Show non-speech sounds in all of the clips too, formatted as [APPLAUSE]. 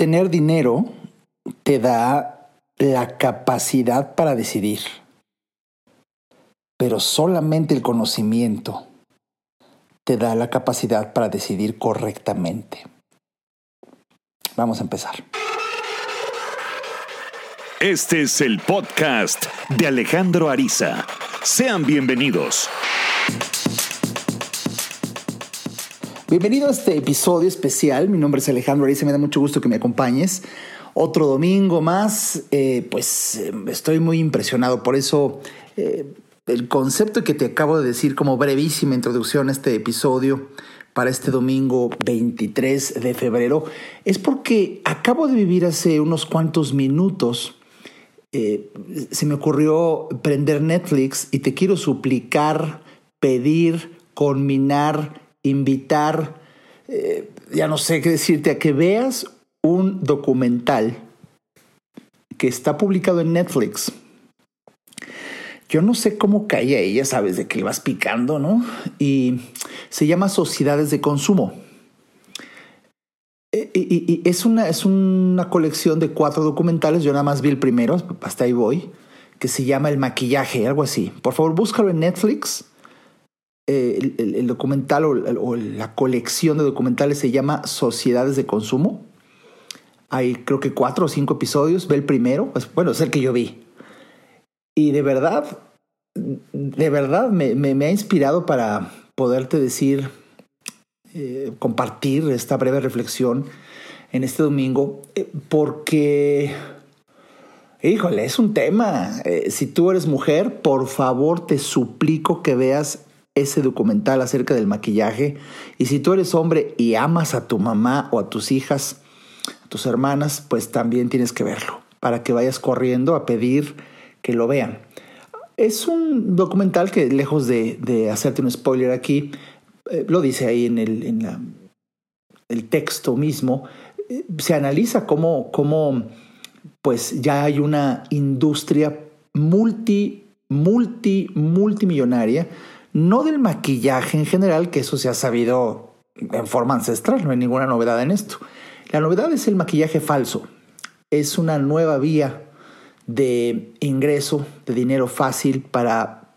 Tener dinero te da la capacidad para decidir, pero solamente el conocimiento te da la capacidad para decidir correctamente. Vamos a empezar. Este es el podcast de Alejandro Ariza. Sean bienvenidos. Bienvenido a este episodio especial. Mi nombre es Alejandro Ariza. Me da mucho gusto que me acompañes. Otro domingo más. Eh, pues eh, estoy muy impresionado. Por eso eh, el concepto que te acabo de decir como brevísima introducción a este episodio para este domingo 23 de febrero es porque acabo de vivir hace unos cuantos minutos. se me ocurrió prender Netflix y te quiero suplicar, pedir, conminar invitar, eh, ya no sé qué decirte, a que veas un documental que está publicado en Netflix. Yo no sé cómo cae ahí, ya sabes, de que le vas picando, ¿no? Y se llama Sociedades de Consumo. Eh, y, es, una, es una colección de cuatro documentales, yo nada más vi el primero, hasta ahí voy, que se llama El maquillaje, algo así. Por favor, búscalo en Netflix eh, el, documental o, la colección de documentales se llama Sociedades de Consumo. Hay creo que cuatro o cinco episodios. Ve el primero. bueno, es el que yo vi. Y de verdad, de verdad me, ha inspirado para poderte decir, eh, compartir esta breve reflexión en este domingo, eh, porque, híjole, es un tema. si tú eres mujer, por favor te suplico que veas ese documental acerca del maquillaje. Y si tú eres hombre y amas a tu mamá o a tus hijas, a tus hermanas, pues también tienes que verlo para que vayas corriendo a pedir que lo vean. Es un documental que lejos de, hacerte un spoiler aquí, eh, lo dice ahí en el, en el texto mismo, eh, se analiza cómo, cómo pues ya hay una industria multi, multi, multimillonaria no del maquillaje en general, que eso se ha sabido en forma ancestral, no hay ninguna novedad en esto. La novedad es el maquillaje falso. Es una nueva vía de ingreso, de dinero fácil para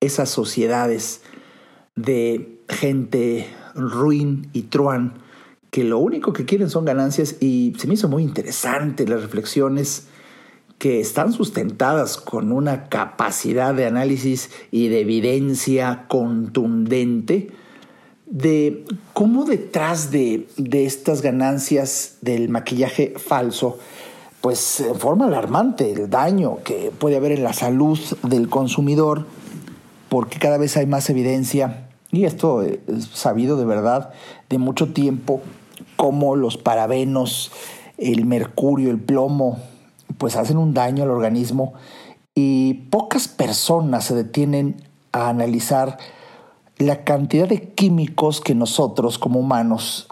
esas sociedades de gente ruin y truan que lo único que quieren son ganancias y se me hizo muy interesante las reflexiones que están sustentadas con una capacidad de análisis y de evidencia contundente de cómo detrás de, estas ganancias del maquillaje falso, pues en forma alarmante el daño que puede haber en la salud del consumidor, porque cada vez hay más evidencia, y esto es sabido de verdad de mucho tiempo, como los parabenos, el mercurio, el plomo, pues hacen un daño al organismo y pocas personas se detienen a analizar la cantidad de químicos que nosotros como humanos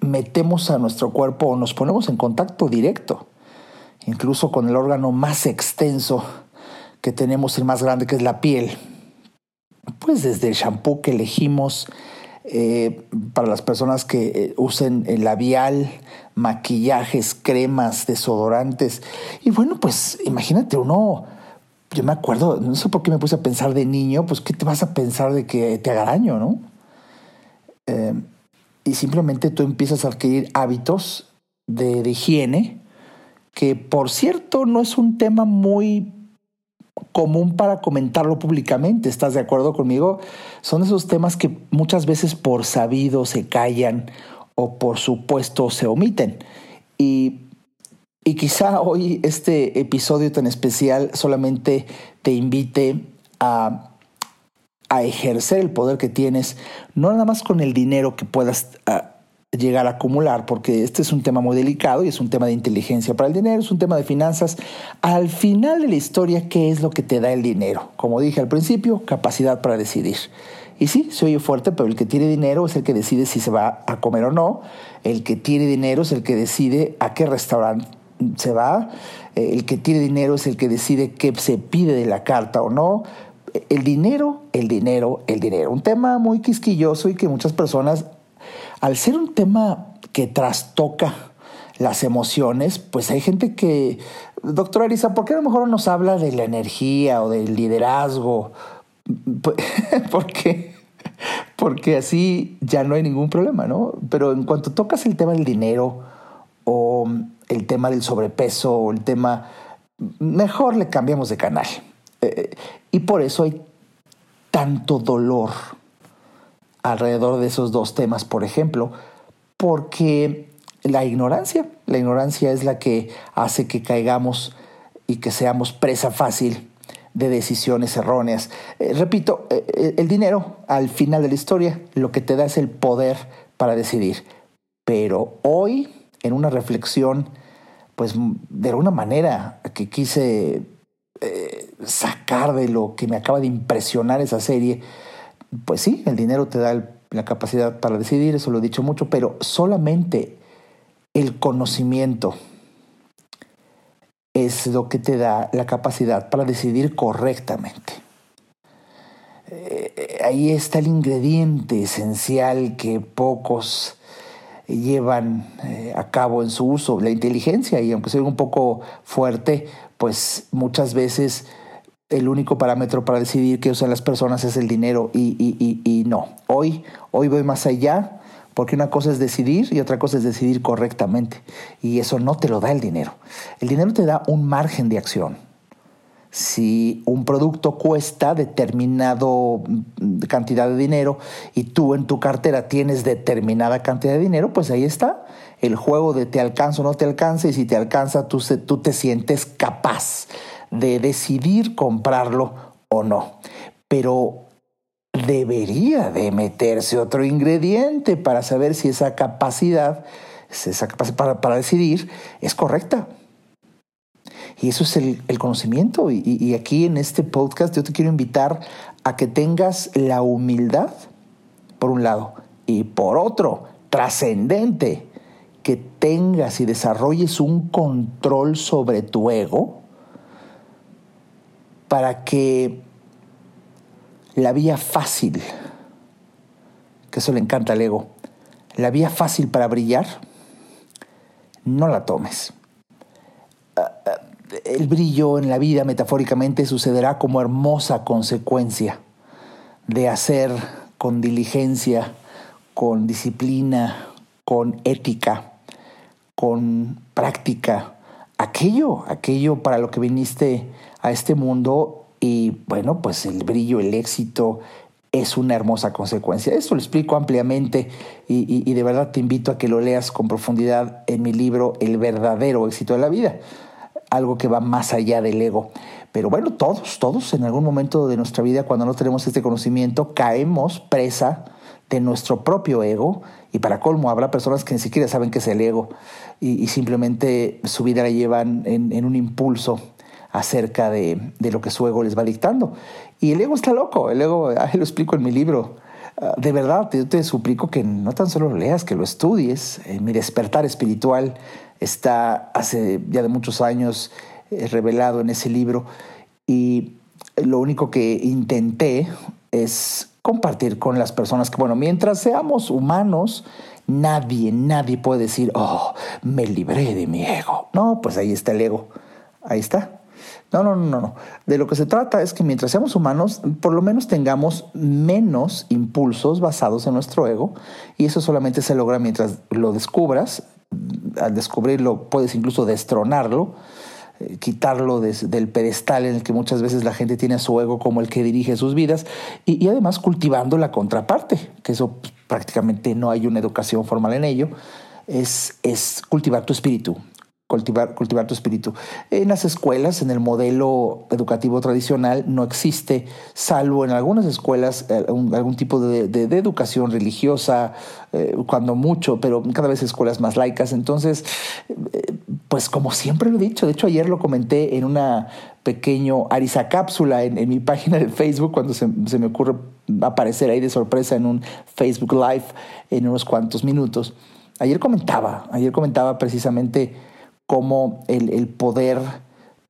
metemos a nuestro cuerpo o nos ponemos en contacto directo, incluso con el órgano más extenso que tenemos, el más grande, que es la piel. Pues desde el shampoo que elegimos, eh, para las personas que eh, usen el labial, maquillajes, cremas, desodorantes. Y bueno, pues imagínate uno, yo me acuerdo, no sé por qué me puse a pensar de niño, pues ¿qué te vas a pensar de que te haga daño, no? Eh, y simplemente tú empiezas a adquirir hábitos de higiene, que por cierto no es un tema muy común para comentarlo públicamente, ¿estás de acuerdo conmigo? Son esos temas que muchas veces por sabido se callan o por supuesto se omiten. Y, y quizá hoy este episodio tan especial solamente te invite a, a ejercer el poder que tienes, no nada más con el dinero que puedas ah, llegar a acumular, porque este es un tema muy delicado y es un tema de inteligencia para el dinero, es un tema de finanzas. Al final de la historia, ¿qué es lo que te da el dinero? Como dije al principio, capacidad para decidir. Y sí, se oye fuerte, pero el que tiene dinero es el que decide si se va a comer o no. El que tiene dinero es el que decide a qué restaurante se va. El que tiene dinero es el que decide qué se pide de la carta o no. El dinero, el dinero, el dinero. Un tema muy quisquilloso y que muchas personas al ser un tema que trastoca las emociones, pues hay gente que, doctora Arisa, ¿por qué a lo mejor nos habla de la energía o del liderazgo? [LAUGHS] porque, porque así ya no hay ningún problema, ¿no? Pero en cuanto tocas el tema del dinero o el tema del sobrepeso o el tema, mejor le cambiamos de canal. Eh, y por eso hay tanto dolor alrededor de esos dos temas, por ejemplo, porque la ignorancia, la ignorancia es la que hace que caigamos y que seamos presa fácil de decisiones erróneas. Eh, repito, eh, el dinero al final de la historia lo que te da es el poder para decidir. Pero hoy, en una reflexión, pues de alguna manera que quise eh, sacar de lo que me acaba de impresionar esa serie, pues sí, el dinero te da la capacidad para decidir, eso lo he dicho mucho, pero solamente el conocimiento es lo que te da la capacidad para decidir correctamente. Eh, ahí está el ingrediente esencial que pocos llevan eh, a cabo en su uso, la inteligencia, y aunque sea un poco fuerte, pues muchas veces el único parámetro para decidir qué usan las personas es el dinero y, y, y, no. Hoy, hoy voy más allá porque una cosa es decidir y otra cosa es decidir correctamente. Y eso no te lo da el dinero. El dinero te da un margen de acción. Si un producto cuesta determinado mm, cantidad de dinero y tú en tu cartera tienes determinada cantidad de dinero, pues ahí está el juego de te alcanza o no te alcanza y si te alcanza tú, tú te sientes capaz de decidir comprarlo o no. Pero debería de meterse otro ingrediente para saber si esa capacidad, esa capacidad para, para decidir es correcta. Y eso es el, conocimiento. Y, y, aquí en este podcast yo te quiero invitar a que tengas la humildad, por un lado, y por otro, trascendente, que tengas y desarrolles un control sobre tu ego para que la vía fácil, que eso le encanta al ego, la vía fácil para brillar, no la tomes. Ah, ah, el brillo en la vida metafóricamente sucederá como hermosa consecuencia de hacer con diligencia, con disciplina, con ética, con práctica, aquello, aquello para lo que viniste a este mundo y bueno, pues el brillo, el éxito es una hermosa consecuencia. Esto lo explico ampliamente y, de verdad te invito a que lo leas con profundidad en mi libro El verdadero éxito de la vida, algo que va más allá del ego. Pero bueno, todos, todos en algún momento de nuestra vida, cuando no tenemos este conocimiento, caemos presa de nuestro propio ego y para colmo habrá personas que ni siquiera saben qué es el ego y, simplemente su vida la llevan en un impulso acerca de, lo que su ego les va dictando. Y el ego está loco, el ego, [LAUGHS] ahí lo explico en mi libro. Ah, de verdad, yo te suplico que no tan solo lo leas, que lo estudies. Eh, mi despertar espiritual está hace ya de muchos años eh, revelado en ese libro y lo único que intenté es compartir con las personas que, bueno, mientras seamos humanos, nadie, nadie puede decir, oh, me libré de mi ego. No, pues ahí está el ego. Ahí está. No, no, no, no. De lo que se trata es que mientras seamos humanos, por lo menos tengamos menos impulsos basados en nuestro ego y eso solamente se logra mientras lo descubras. Al descubrirlo puedes incluso destronarlo, eh, quitarlo del pedestal en el que muchas veces la gente tiene su ego como el que dirige sus vidas y, además cultivando la contraparte, que eso prácticamente no hay una educación formal en ello, es, es cultivar tu espíritu, cultivar, cultivar tu espíritu. En las escuelas, en el modelo educativo tradicional, no existe, salvo en algunas escuelas, eh, algún, tipo de, educación religiosa, eh, cuando mucho, pero cada vez escuelas más laicas. Entonces, eh, pues como siempre lo he dicho, de hecho ayer lo comenté en una pequeño Arisa cápsula en, mi [LAUGHS] página de Facebook cuando se, se me ocurre aparecer ahí de sorpresa en un Facebook Live en unos cuantos minutos. Ayer comentaba, ayer comentaba precisamente cómo el, poder,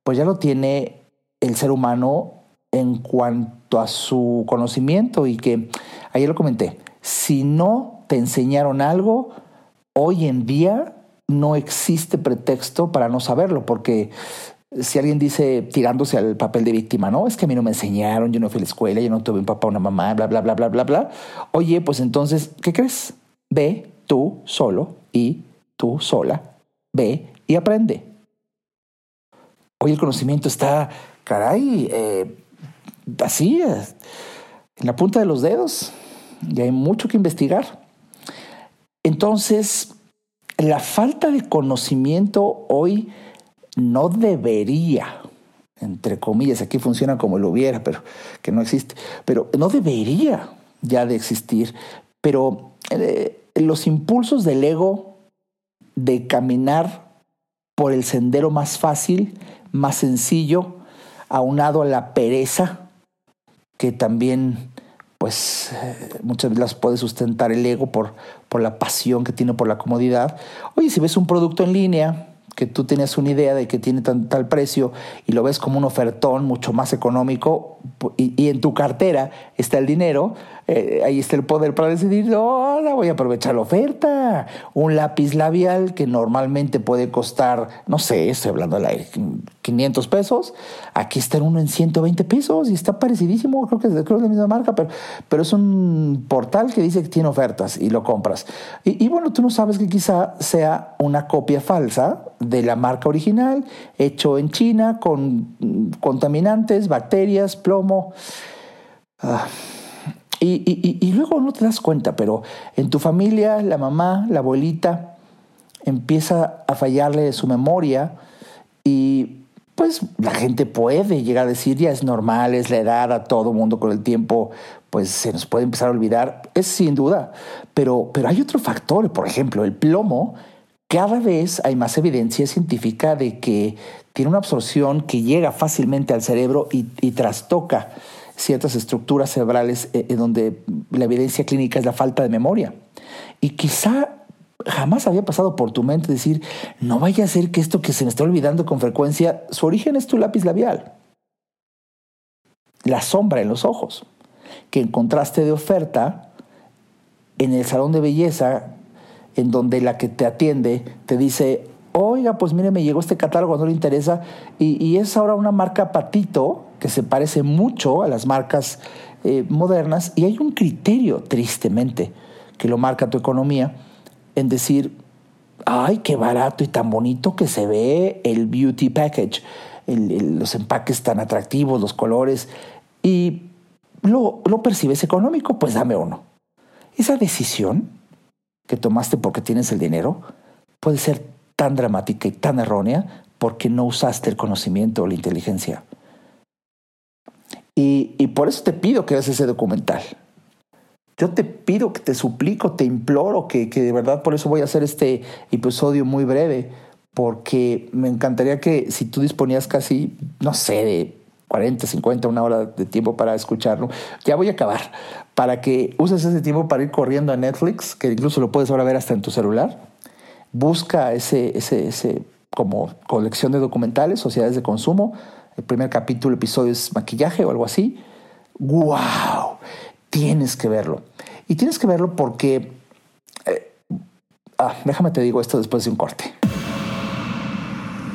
pues ya lo tiene el ser humano en cuanto a su conocimiento y que, ayer lo comenté, si no te enseñaron algo, hoy en día no existe pretexto para no saberlo, porque si alguien dice tirándose al papel de víctima, no, es que a mí no me enseñaron, yo no fui a la escuela, yo no tuve un papá, una mamá, bla, bla, bla, bla, bla, bla. Oye, pues entonces, ¿qué crees? Ve tú solo y tú sola, ve y aprende. Hoy el conocimiento está, caray, eh, así, en la punta de los dedos, y hay mucho que investigar. Entonces, la falta de conocimiento hoy no debería, entre comillas, aquí funciona como lo hubiera, pero que no existe, pero no debería ya de existir, pero eh, los impulsos del ego de caminar por el sendero más fácil, más sencillo, aunado a la pereza, que también pues eh, muchas veces las puede sustentar el ego por, por la pasión que tiene por la comodidad. Oye, si ves un producto en línea, que tú tienes una idea de que tiene tal precio y lo ves como un ofertón mucho más económico y, en tu cartera está el dinero, eh, ahí está el poder para decidir, ahora voy a aprovechar la oferta. Un lápiz labial que normalmente puede costar, no sé, estoy hablando de la 500 pesos, aquí está uno en 120 pesos y está parecidísimo, creo que, es, creo la misma marca, pero, pero es un portal que dice que tiene ofertas y lo compras. Y, y bueno, tú no sabes que quizá sea una copia falsa de la marca original, hecho en China con contaminantes, bacterias, plomo. Ah, y, luego no te das cuenta, pero en tu familia la mamá, la abuelita, empieza a fallarle su memoria y pues la gente puede llegar a decir, ya es normal, es la edad, a todo mundo con el tiempo, pues se nos puede empezar a olvidar, es sin duda, pero, pero hay otro factor, por ejemplo, el plomo, cada vez hay más evidencia científica de que tiene una absorción que llega fácilmente al cerebro y, y trastoca ciertas estructuras cerebrales en eh, donde la evidencia clínica es la falta de memoria. Y quizá jamás había pasado por tu mente decir, no vaya a ser que esto que se me está olvidando con frecuencia, su origen es tu lápiz labial. La sombra en los ojos, que en contraste de oferta, en el salón de belleza, en donde la que te atiende te dice, oiga, pues mire, me llegó este catálogo, no le interesa, y, es ahora una marca patito que se parece mucho a las marcas eh, modernas y hay un criterio, tristemente, que lo marca tu economía, en decir, ay, qué barato y tan bonito que se ve el beauty package, los empaques tan atractivos, los colores, y lo, lo percibes económico, pues dame uno. Esa decisión que tomaste porque tienes el dinero puede ser tan dramática y tan errónea porque no usaste el conocimiento o la inteligencia. Y, por eso te pido que veas ese documental. Yo te pido, que te suplico, te imploro que, que de verdad por eso voy a hacer este episodio muy breve, porque me encantaría que si tú disponías casi, no sé, de 40, 50, una hora de tiempo para escucharlo, ya voy a acabar, para que uses ese tiempo para ir corriendo a Netflix, que incluso lo puedes ahora ver hasta en tu celular. Busca ese, ese, ese como colección de documentales, sociedades de consumo, el primer capítulo, episodio es maquillaje o algo así. ¡Wow! Tienes que verlo. Y tienes que verlo porque... Eh, ah, déjame te digo esto después de un corte.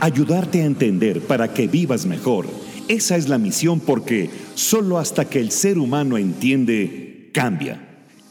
Ayudarte a entender para que vivas mejor. Esa es la misión porque solo hasta que el ser humano entiende, cambia.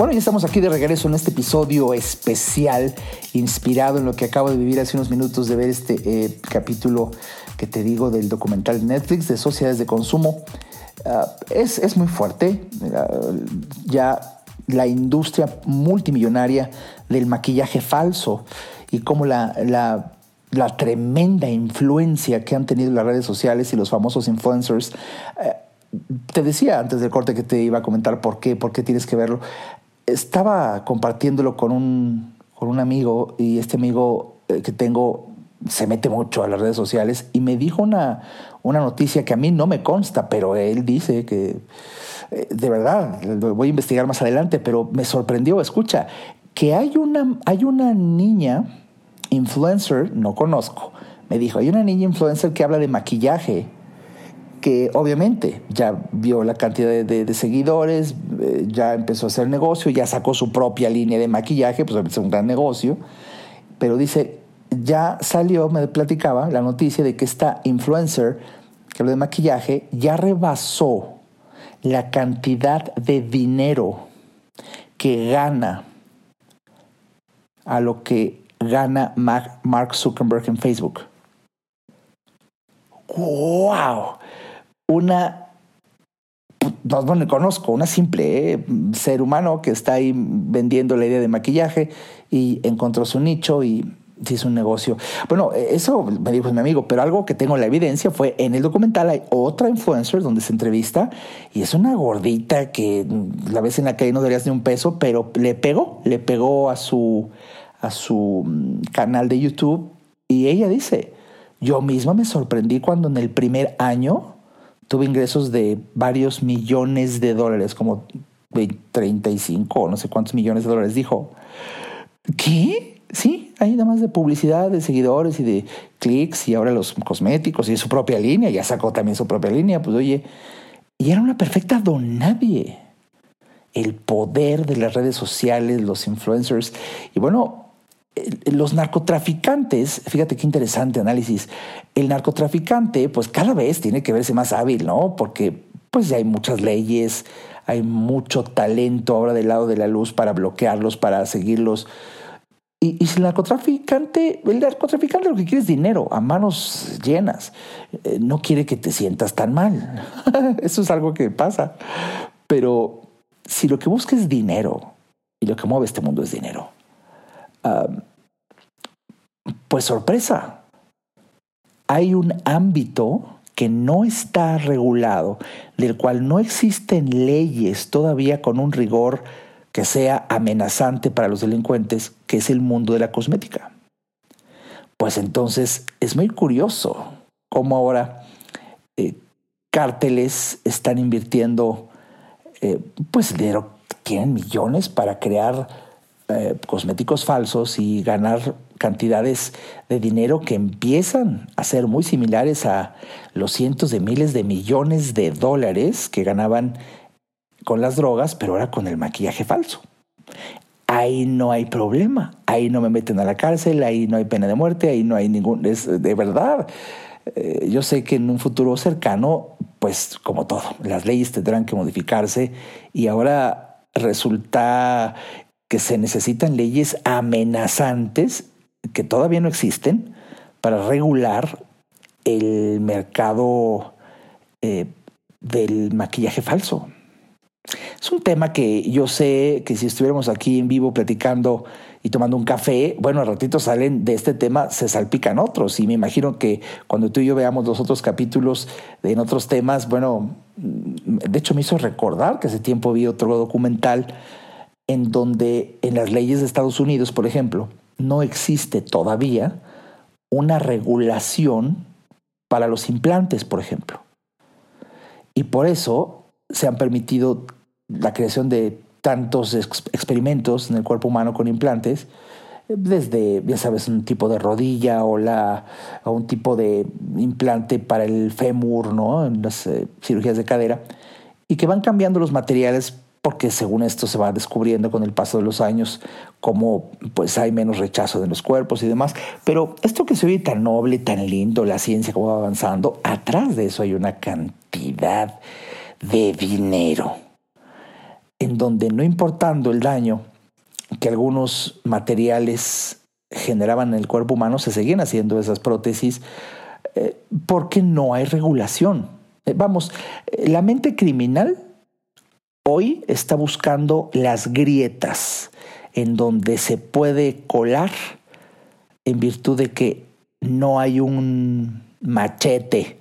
Bueno, ya estamos aquí de regreso en este episodio especial, inspirado en lo que acabo de vivir hace unos minutos de ver este eh, capítulo que te digo del documental Netflix de sociedades de consumo. Ah, es, es, muy fuerte. ya la industria multimillonaria del maquillaje falso y cómo la, la, tremenda influencia que han tenido las redes sociales y los famosos influencers. Eh, te decía antes del corte que te iba a comentar por qué, por qué tienes que verlo. Estaba compartiéndolo con un, con un amigo y este amigo eh, que tengo se mete mucho a las redes sociales y me dijo una, una noticia que a mí no me consta, pero él dice que, eh, de verdad, voy a investigar más adelante, pero me sorprendió, escucha, que hay una, hay una niña influencer, no conozco, me dijo, hay una niña influencer que habla de maquillaje que obviamente ya vio la cantidad de, seguidores, eh, ya empezó a hacer negocio, ya sacó su propia línea de maquillaje, pues es un gran negocio, pero dice, ya salió, me platicaba la noticia de que esta influencer que habla de maquillaje ya rebasó la cantidad de dinero que gana a lo que gana Mark Zuckerberg en Facebook. ¡Wow! Una, no, le conozco, una simple eh, ser humano que está ahí vendiendo la idea de maquillaje y encontró su nicho y hizo un negocio. Bueno, eso me dijo mi amigo, pero algo que tengo la evidencia fue en el documental hay otra influencer donde se entrevista y es una gordita que la ves en la calle no darías ni un peso, pero le pegó, le pegó a su, a su mm, canal de YouTube y ella dice, yo misma me sorprendí cuando en el primer año tuve ingresos de varios millones de dólares, como 35 o no sé cuántos millones de dólares. Dijo, ¿qué? Sí, hay nada más de publicidad, de seguidores y de clics y ahora los cosméticos y su propia línea, ya sacó también su propia línea, pues oye, y era una perfecta don nadie. El poder de las redes sociales, los influencers. Y bueno, los narcotraficantes, fíjate qué interesante análisis, el narcotraficante pues cada vez tiene que verse más hábil, ¿no? Porque pues ya hay muchas leyes, hay mucho talento ahora del lado de la luz para bloquearlos, para seguirlos. Y, si el narcotraficante, el narcotraficante lo que quiere es dinero a manos llenas, eh, no quiere que te sientas tan mal. [LAUGHS] Eso es algo que pasa. Pero si lo que busca es dinero y lo que mueve este mundo es dinero, pues sorpresa, hay un ámbito que no está regulado, del cual no existen leyes todavía con un rigor que sea amenazante para los delincuentes, que es el mundo de la cosmética. Pues entonces es muy curioso cómo ahora eh, cárteles están invirtiendo eh, pues dinero, tienen millones para crear eh, cosméticos falsos y ganar cantidades de dinero que empiezan a ser muy similares a los cientos de miles de millones de dólares que ganaban con las drogas, pero ahora con el maquillaje falso. Ahí no hay problema, ahí no me meten a la cárcel, ahí no hay pena de muerte, ahí no hay ningún... Es de verdad. Eh, yo sé que en un futuro cercano, pues como todo, las leyes tendrán que modificarse y ahora resulta que se necesitan leyes amenazantes que todavía no existen para regular el mercado eh, del maquillaje falso. Es un tema que yo sé que si estuviéramos aquí en vivo platicando y tomando un café, bueno, al ratito salen de este tema, se salpican otros. Y me imagino que cuando tú y yo veamos los otros capítulos en otros temas, bueno, de hecho me hizo recordar que hace tiempo vi otro documental en donde en las leyes de Estados Unidos, por ejemplo, no existe todavía una regulación para los implantes, por ejemplo. Y por eso se han permitido la creación de tantos experimentos en el cuerpo humano con implantes, desde, ya sabes, un tipo de rodilla o, la, o un tipo de implante para el fémur, ¿no? En las eh, cirugías de cadera, y que van cambiando los materiales porque según esto se va descubriendo con el paso de los años cómo pues hay menos rechazo de los cuerpos y demás. Pero esto que se oye tan noble, tan lindo, la ciencia como va avanzando, atrás de eso hay una cantidad de dinero. en donde no importando el daño que algunos materiales generaban en el cuerpo humano, se seguían haciendo esas prótesis eh, porque no hay regulación. Eh, vamos, la mente criminal hoy está buscando las grietas en donde se puede colar en virtud de que no hay un machete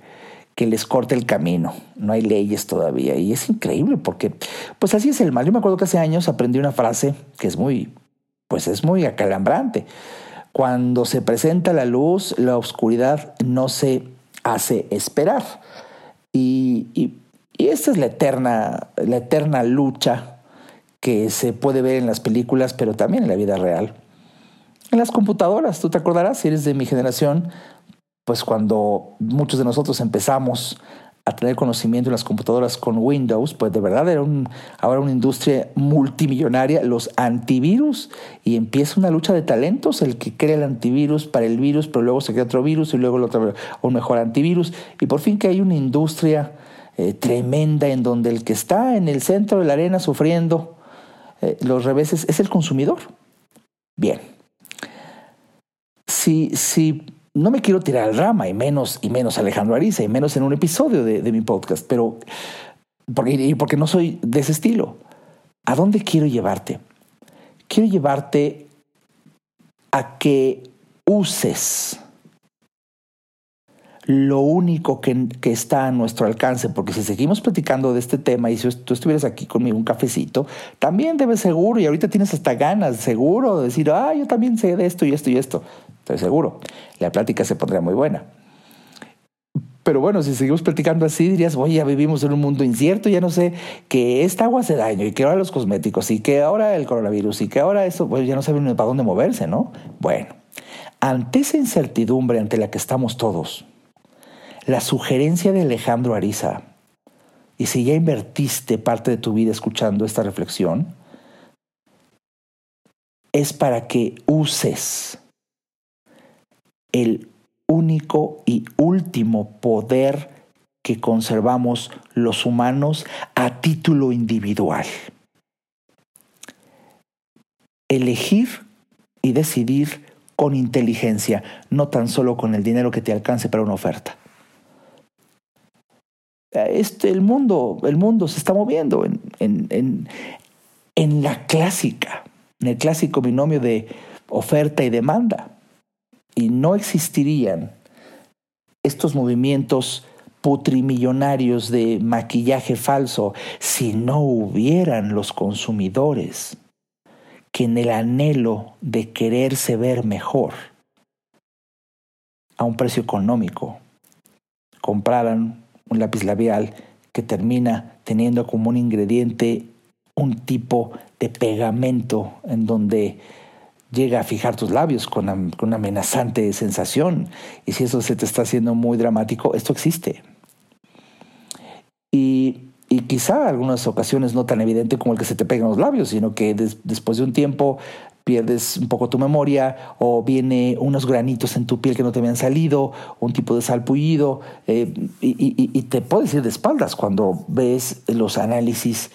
que les corte el camino. No hay leyes todavía. Y es increíble porque, pues así es el mal. Yo me acuerdo que hace años aprendí una frase que es muy, pues es muy acalambrante. Cuando se presenta la luz, la oscuridad no se hace esperar. Y, y, esta es la eterna, la eterna lucha que se puede ver en las películas, pero también en la vida real. En las computadoras, tú te acordarás, si eres de mi generación, pues cuando muchos de nosotros empezamos a tener conocimiento en las computadoras con Windows, pues de verdad era un, ahora una industria multimillonaria, los antivirus, y empieza una lucha de talentos, el que crea el antivirus para el virus, pero luego se crea otro virus y luego el otro, un mejor antivirus, y por fin que hay una industria eh, tremenda en donde el que está en el centro de la arena sufriendo eh, los reveses es el consumidor. Bien. Si, si no me quiero tirar al rama, y menos, y menos Alejandro Ariza, y menos en un episodio de, mi podcast, pero porque, porque no soy de ese estilo. ¿A dónde quiero llevarte? Quiero llevarte a que uses lo único que, que, está a nuestro alcance, porque si seguimos platicando de este tema y si tú estuvieras aquí conmigo un cafecito, también debes seguro, y ahorita tienes hasta ganas, seguro, de decir, ah, yo también sé de esto y esto y esto. Estoy seguro, la plática se pondría muy buena. Pero bueno, si seguimos platicando así, dirías, oye, ya vivimos en un mundo incierto, ya no sé que esta agua hace daño y que ahora los cosméticos y que ahora el coronavirus y que ahora eso, pues ya no saben para dónde moverse, ¿no? Bueno, ante esa incertidumbre ante la que estamos todos, la sugerencia de Alejandro Ariza, y si ya invertiste parte de tu vida escuchando esta reflexión, es para que uses el único y último poder que conservamos los humanos a título individual. Elegir y decidir con inteligencia, no tan solo con el dinero que te alcance para una oferta. Este, el, mundo, el mundo se está moviendo en, en, en la clásica, en el clásico binomio de oferta y demanda. Y no existirían estos movimientos putrimillonarios de maquillaje falso si no hubieran los consumidores que en el anhelo de quererse ver mejor a un precio económico compraran un lápiz labial que termina teniendo como un ingrediente un tipo de pegamento en donde llega a fijar tus labios con una, amenazante sensación. Y si eso se te está haciendo muy dramático, esto existe. Y, y quizá algunas ocasiones no tan evidente como el que se te pegan los labios, sino que después de un tiempo pierdes un poco tu memoria o viene unos granitos en tu piel que no te habían salido, un tipo de salpullido, eh, y, te puedes ir de espaldas cuando ves los análisis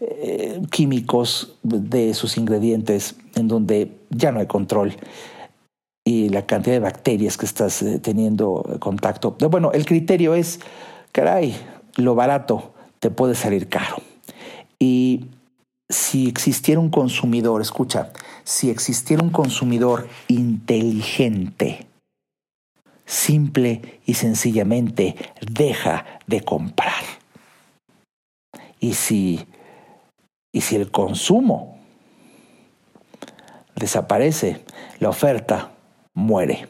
eh, químicos de sus ingredientes en donde ya no hay control y la cantidad de bacterias que estás eh, teniendo contacto. Bueno, el criterio es, caray, lo barato te puede salir caro. Y si existiera un consumidor, escucha, si existiera un consumidor inteligente, simple y sencillamente deja de comprar. Y si, y si el consumo desaparece, la oferta muere.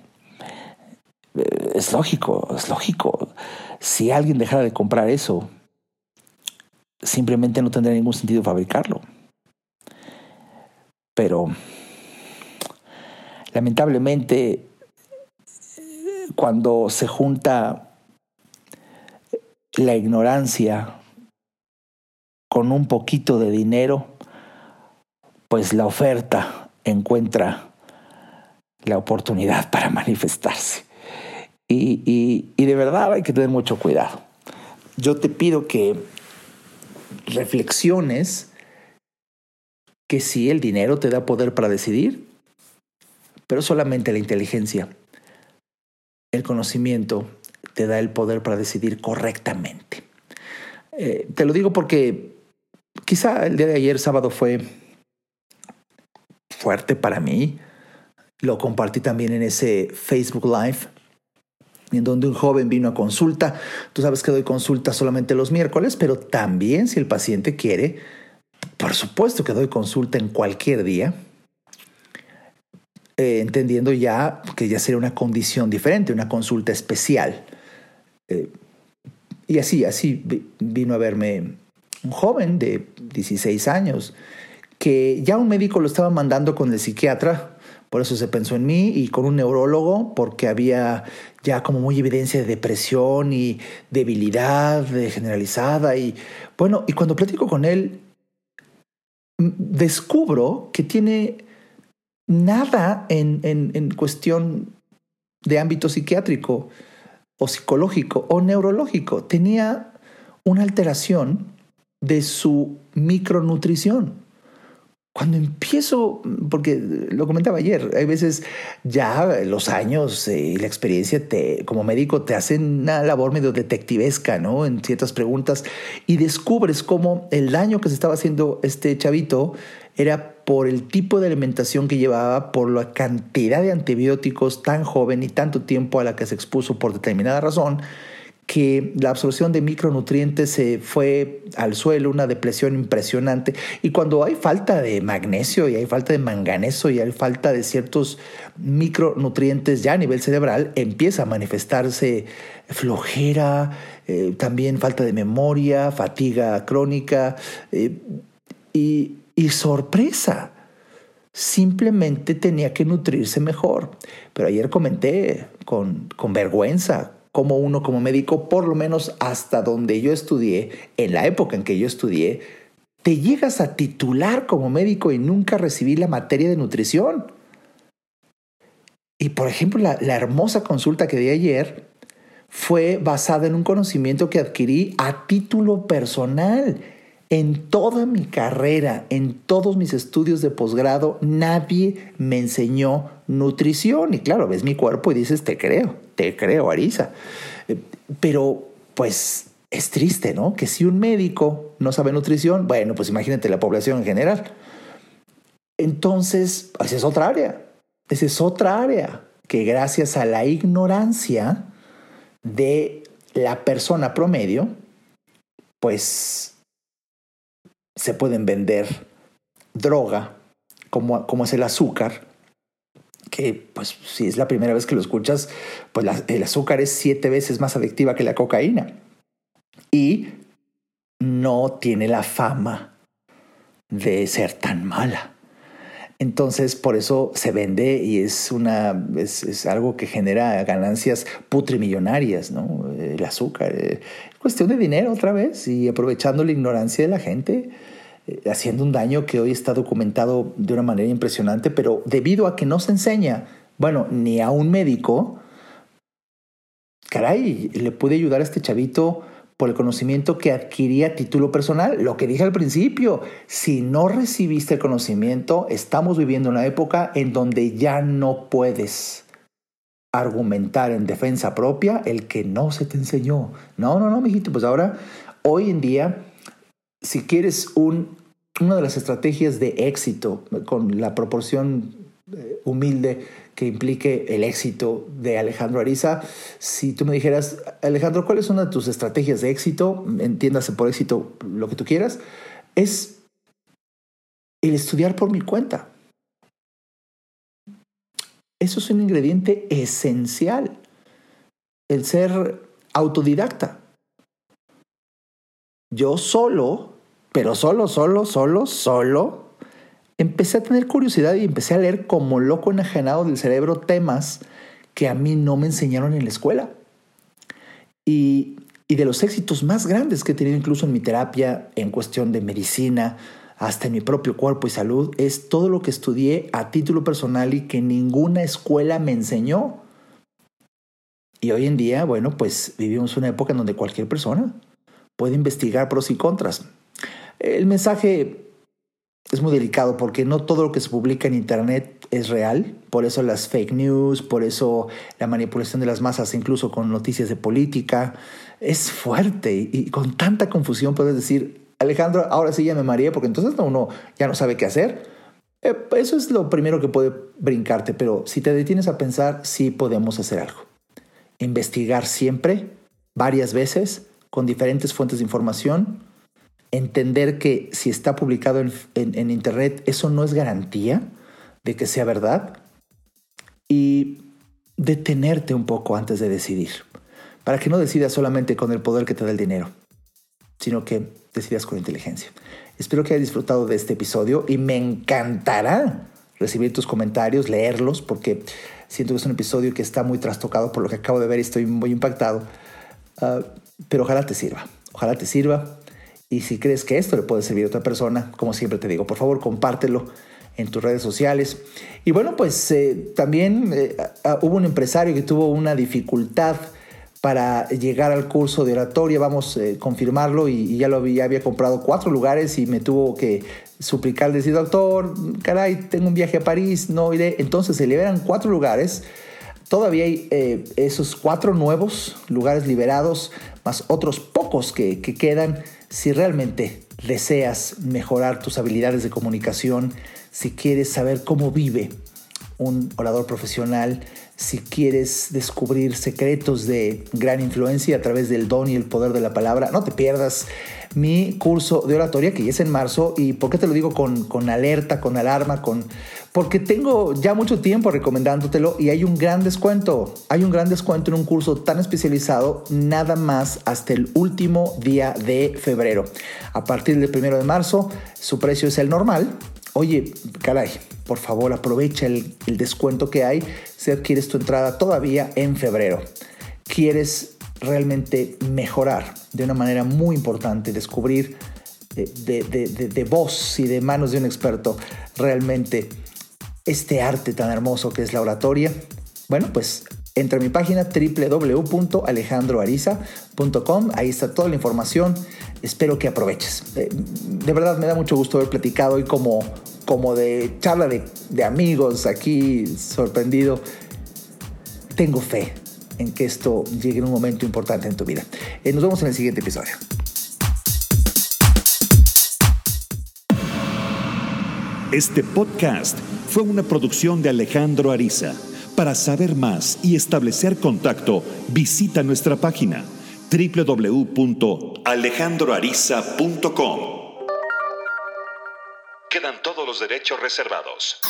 Eh, es lógico, es lógico. Si alguien dejara de comprar eso, simplemente no tendría ningún sentido fabricarlo. Pero lamentablemente cuando se junta la ignorancia con un poquito de dinero, pues la oferta encuentra la oportunidad para manifestarse. Y, y, y, de verdad hay que tener mucho cuidado. Yo te pido que reflexiones que sí, el dinero te da poder para decidir, pero solamente la inteligencia, el conocimiento te da el poder para decidir correctamente. Eh, te lo digo porque quizá el día de ayer, sábado, fue fuerte para mí. Lo compartí también en ese Facebook Live, en donde un joven vino a consulta. Tú sabes que doy consulta solamente los miércoles, pero también si el paciente quiere, por supuesto que doy consulta en cualquier día. Eh, entendiendo ya que ya sería una condición diferente, una consulta especial. Eh, y así, así vino a verme un joven de 16 años que ya un médico lo estaba mandando con el psiquiatra, por eso se pensó en mí, y con un neurólogo, porque había ya como muy evidencia de depresión y debilidad generalizada. Y bueno, y cuando platico con él, descubro que tiene nada en, en, en cuestión de ámbito psiquiátrico o psicológico o neurológico. Tenía una alteración de su micronutrición. Cuando empiezo, porque lo comentaba ayer, hay veces ya los años y la experiencia te, como médico te hacen una labor medio detectivesca, ¿no? En ciertas preguntas y descubres cómo el daño que se estaba haciendo este chavito era por el tipo de alimentación que llevaba, por la cantidad de antibióticos tan joven y tanto tiempo a la que se expuso por determinada razón, que la absorción de micronutrientes se fue al suelo, una depresión impresionante. Y cuando hay falta de magnesio y hay falta de manganeso y hay falta de ciertos micronutrientes ya a nivel cerebral, empieza a manifestarse flojera, eh, también falta de memoria, fatiga crónica eh, y, y sorpresa simplemente tenía que nutrirse mejor. Pero ayer comenté con, con vergüenza como uno como médico, por lo menos hasta donde yo estudié, en la época en que yo estudié, te llegas a titular como médico y nunca recibí la materia de nutrición. Y por ejemplo, la, la hermosa consulta que di ayer fue basada en un conocimiento que adquirí a título personal en toda mi carrera, en todos mis estudios de posgrado, nadie me enseñó nutrición. Y claro, ves mi cuerpo y dices, te creo, te creo, Arisa. Eh, pero pues es triste, ¿no? Que si un médico no sabe nutrición, bueno, pues imagínate la población en general. Entonces, esa es otra área. Esa es otra área que gracias a la ignorancia de la persona promedio, pues se pueden vender droga, como, como es el azúcar, que pues si es la primera vez que lo escuchas, pues el azúcar es siete veces más adictiva que la cocaína. Y no tiene la fama de ser tan mala. Entonces, por eso se vende y es, una, es, algo que genera ganancias putrimillonarias, ¿no? El azúcar. Eh, cuestión de dinero otra vez y aprovechando la ignorancia de la gente, haciendo un daño que hoy está documentado de una manera impresionante, pero debido a que no se enseña, bueno, ni a un médico, caray, le puede ayudar a este chavito por el conocimiento que adquiría a título personal. Lo que dije al principio, si no recibiste el conocimiento, estamos viviendo una época en donde ya no puedes argumentar en defensa propia el que no se te enseñó. No, no, no, mijito, pues ahora, hoy en día, si quieres un, una de las estrategias de éxito con la proporción eh, humilde que implique el éxito de Alejandro Ariza. Si tú me dijeras, Alejandro, ¿cuál es una de tus estrategias de éxito? Entiéndase por éxito lo que tú quieras. Es el estudiar por mi cuenta. Eso es un ingrediente esencial. El ser autodidacta. Yo solo, pero solo, solo, solo, solo empecé a tener curiosidad y empecé a leer como loco enajenado del cerebro temas que a mí no me enseñaron en la escuela. Y, y de los éxitos más grandes que he tenido incluso en mi terapia, en cuestión de medicina, hasta en mi propio cuerpo y salud, es todo lo que estudié a título personal y que ninguna escuela me enseñó. Y hoy en día, bueno, pues vivimos una época en donde cualquier persona puede investigar pros y contras. El mensaje es muy delicado porque no todo lo que se publica en Internet es real. Por eso las fake news, por eso la manipulación de las masas, incluso con noticias de política, es fuerte. Y, con tanta confusión puedes decir, Alejandro, ahora sí ya me mareé porque entonces uno ya no sabe qué hacer. Eh, eso es lo primero que puede brincarte, pero si te detienes a pensar, sí podemos hacer algo. Investigar siempre, varias veces, con diferentes fuentes de información entender que si está publicado en, Internet, eso no es garantía de que sea verdad. Y detenerte un poco antes de decidir, para que no decidas solamente con el poder que te da el dinero, sino que decidas con inteligencia. Espero que hayas disfrutado de este episodio y me encantará recibir tus comentarios, leerlos, porque siento que es un episodio que está muy trastocado por lo que acabo de ver y estoy muy impactado. Ah, pero ojalá te sirva, ojalá te sirva. Y si crees que esto le puede servir a otra persona, como siempre te digo, por favor compártelo en tus redes sociales. Y bueno, pues eh, también eh, hubo un empresario que tuvo una dificultad para llegar al curso de oratoria, vamos a eh, confirmarlo, y, ya lo había, había comprado cuatro lugares y me tuvo que suplicar, decir, doctor, caray, tengo un viaje a París, no iré. Entonces se liberan cuatro lugares. Todavía hay esos cuatro nuevos lugares liberados, más otros pocos que, que quedan si realmente deseas mejorar tus habilidades de comunicación, si quieres saber cómo vive un orador profesional, si quieres descubrir secretos de gran influencia a través del don y el poder de la palabra, no te pierdas mi curso de oratoria que es en marzo. ¿Y por qué te lo digo con, con alerta, con alarma? Con, porque tengo ya mucho tiempo recomendándotelo y hay un gran descuento. Hay un gran descuento en un curso tan especializado, nada más hasta el último día de febrero. A partir del primero de marzo, su precio es el normal. Oye, caray, por favor aprovecha el, el descuento que hay si adquieres tu entrada todavía en febrero. ¿Quieres realmente mejorar de una manera muy importante, descubrir eh, de, voz y de manos de un experto realmente este arte tan hermoso que es la oratoria, bueno, pues entra a mi página www.alejandroariza.com, ahí está toda la información, espero que aproveches. Eh, de verdad me da mucho gusto haber platicado y como, como de charla de, de amigos aquí sorprendido, tengo fe en que esto llegue en un momento importante en tu vida. Eh, nos vemos en el siguiente episodio. Este podcast fue una producción de Alejandro Ariza. Para saber más y establecer contacto, visita nuestra página www.alejandroariza.com. Quedan todos los derechos reservados.